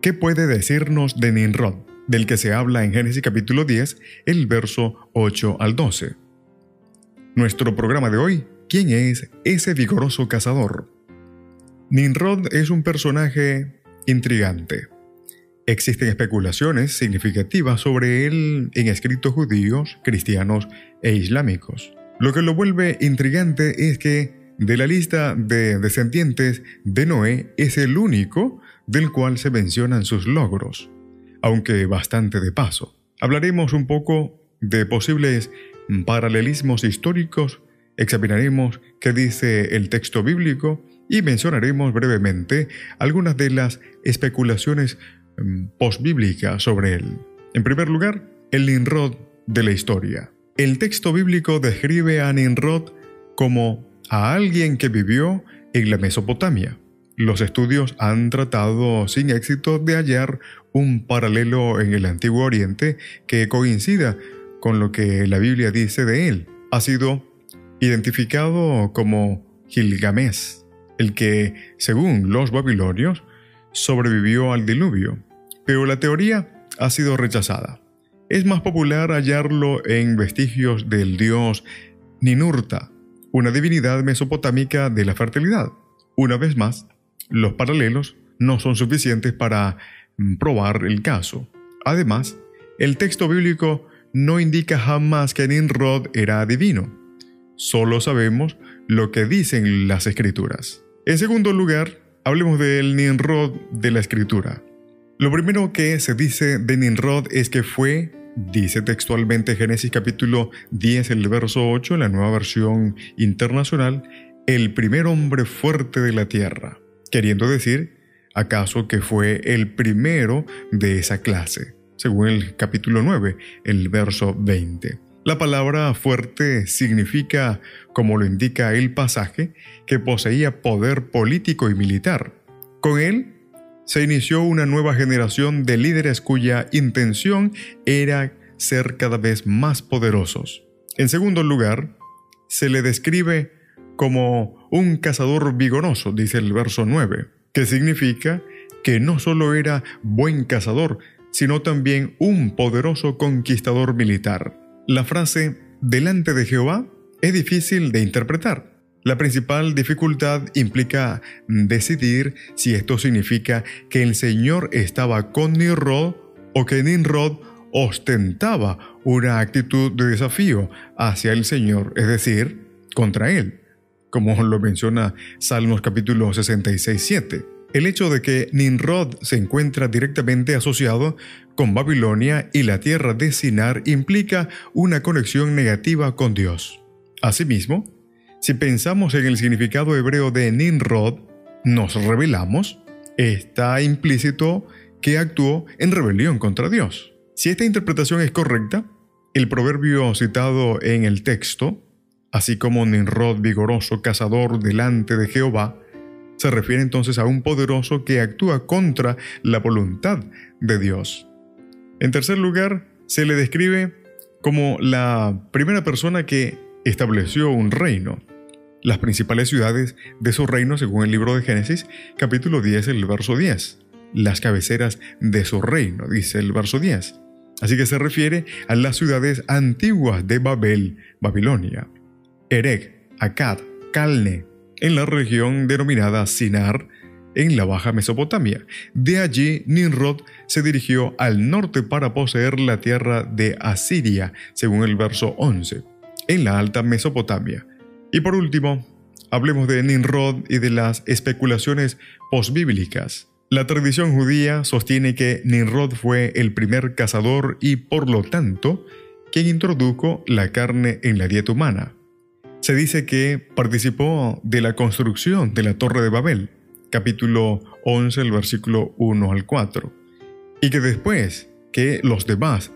¿Qué puede decirnos de Ninrod, del que se habla en Génesis capítulo 10, el verso 8 al 12? Nuestro programa de hoy, ¿quién es ese vigoroso cazador? Ninrod es un personaje intrigante. Existen especulaciones significativas sobre él en escritos judíos, cristianos e islámicos. Lo que lo vuelve intrigante es que de la lista de descendientes de Noé es el único del cual se mencionan sus logros, aunque bastante de paso. Hablaremos un poco de posibles paralelismos históricos, examinaremos qué dice el texto bíblico y mencionaremos brevemente algunas de las especulaciones Mm, postbíblica sobre él. En primer lugar, el Nimrod de la historia. El texto bíblico describe a Nimrod como a alguien que vivió en la Mesopotamia. Los estudios han tratado sin éxito de hallar un paralelo en el Antiguo Oriente que coincida con lo que la Biblia dice de él. Ha sido identificado como Gilgamesh, el que, según los babilonios, sobrevivió al diluvio pero la teoría ha sido rechazada. Es más popular hallarlo en vestigios del dios Ninurta, una divinidad mesopotámica de la fertilidad. Una vez más, los paralelos no son suficientes para mm, probar el caso. Además, el texto bíblico no indica jamás que Ninrod era divino. Solo sabemos lo que dicen las escrituras. En segundo lugar, hablemos del Ninrod de la escritura. Lo primero que se dice de Nimrod es que fue, dice textualmente Génesis capítulo 10, el verso 8, en la nueva versión internacional, el primer hombre fuerte de la tierra, queriendo decir, acaso que fue el primero de esa clase, según el capítulo 9, el verso 20. La palabra fuerte significa, como lo indica el pasaje, que poseía poder político y militar. Con él se inició una nueva generación de líderes cuya intención era ser cada vez más poderosos. En segundo lugar, se le describe como un cazador vigoroso, dice el verso 9, que significa que no solo era buen cazador, sino también un poderoso conquistador militar. La frase delante de Jehová es difícil de interpretar. La principal dificultad implica decidir si esto significa que el Señor estaba con Nimrod o que Nimrod ostentaba una actitud de desafío hacia el Señor, es decir, contra él, como lo menciona Salmos capítulo 66, 7. El hecho de que Nimrod se encuentra directamente asociado con Babilonia y la tierra de Sinar implica una conexión negativa con Dios. Asimismo, si pensamos en el significado hebreo de Nimrod, nos revelamos, está implícito que actuó en rebelión contra Dios. Si esta interpretación es correcta, el proverbio citado en el texto, así como Nimrod vigoroso cazador delante de Jehová, se refiere entonces a un poderoso que actúa contra la voluntad de Dios. En tercer lugar, se le describe como la primera persona que estableció un reino. Las principales ciudades de su reino según el libro de Génesis, capítulo 10, el verso 10. Las cabeceras de su reino, dice el verso 10. Así que se refiere a las ciudades antiguas de Babel, Babilonia, Erech, Akkad, Calne, en la región denominada Sinar, en la Baja Mesopotamia. De allí, Nimrod se dirigió al norte para poseer la tierra de Asiria, según el verso 11 en la Alta Mesopotamia. Y por último, hablemos de Nimrod y de las especulaciones posbíblicas. La tradición judía sostiene que Nimrod fue el primer cazador y por lo tanto quien introdujo la carne en la dieta humana. Se dice que participó de la construcción de la Torre de Babel, capítulo 11, el versículo 1 al 4. y que después que los demás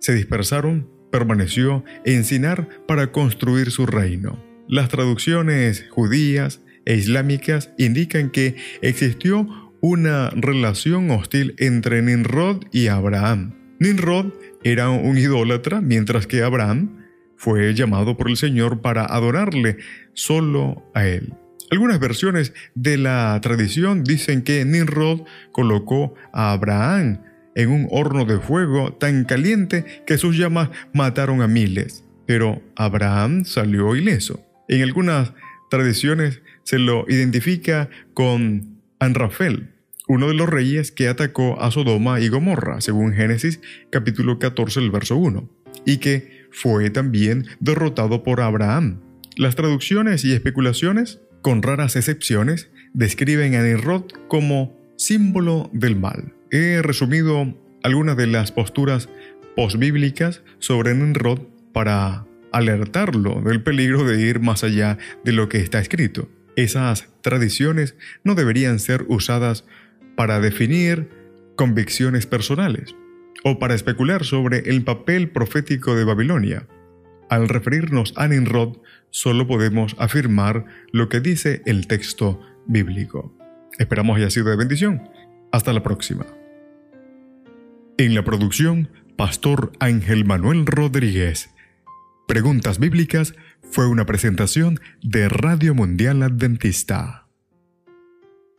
se dispersaron, permaneció en Sinar para construir su reino. Las traducciones judías e islámicas indican que existió una relación hostil entre Nimrod y Abraham. Nimrod era un idólatra, mientras que Abraham fue llamado por el Señor para adorarle solo a él. Algunas versiones de la tradición dicen que Nimrod colocó a Abraham en un horno de fuego tan caliente que sus llamas mataron a miles, pero Abraham salió ileso. En algunas tradiciones se lo identifica con Anrafel, uno de los reyes que atacó a Sodoma y Gomorra, según Génesis capítulo 14, el verso 1, y que fue también derrotado por Abraham. Las traducciones y especulaciones, con raras excepciones, describen a Nimrod como símbolo del mal. He resumido algunas de las posturas posbíblicas sobre Nimrod para alertarlo del peligro de ir más allá de lo que está escrito. Esas tradiciones no deberían ser usadas para definir convicciones personales o para especular sobre el papel profético de Babilonia. Al referirnos a Nimrod, solo podemos afirmar lo que dice el texto bíblico. Esperamos haya sido de bendición. Hasta la próxima. En la producción, Pastor Ángel Manuel Rodríguez. Preguntas Bíblicas fue una presentación de Radio Mundial Adventista.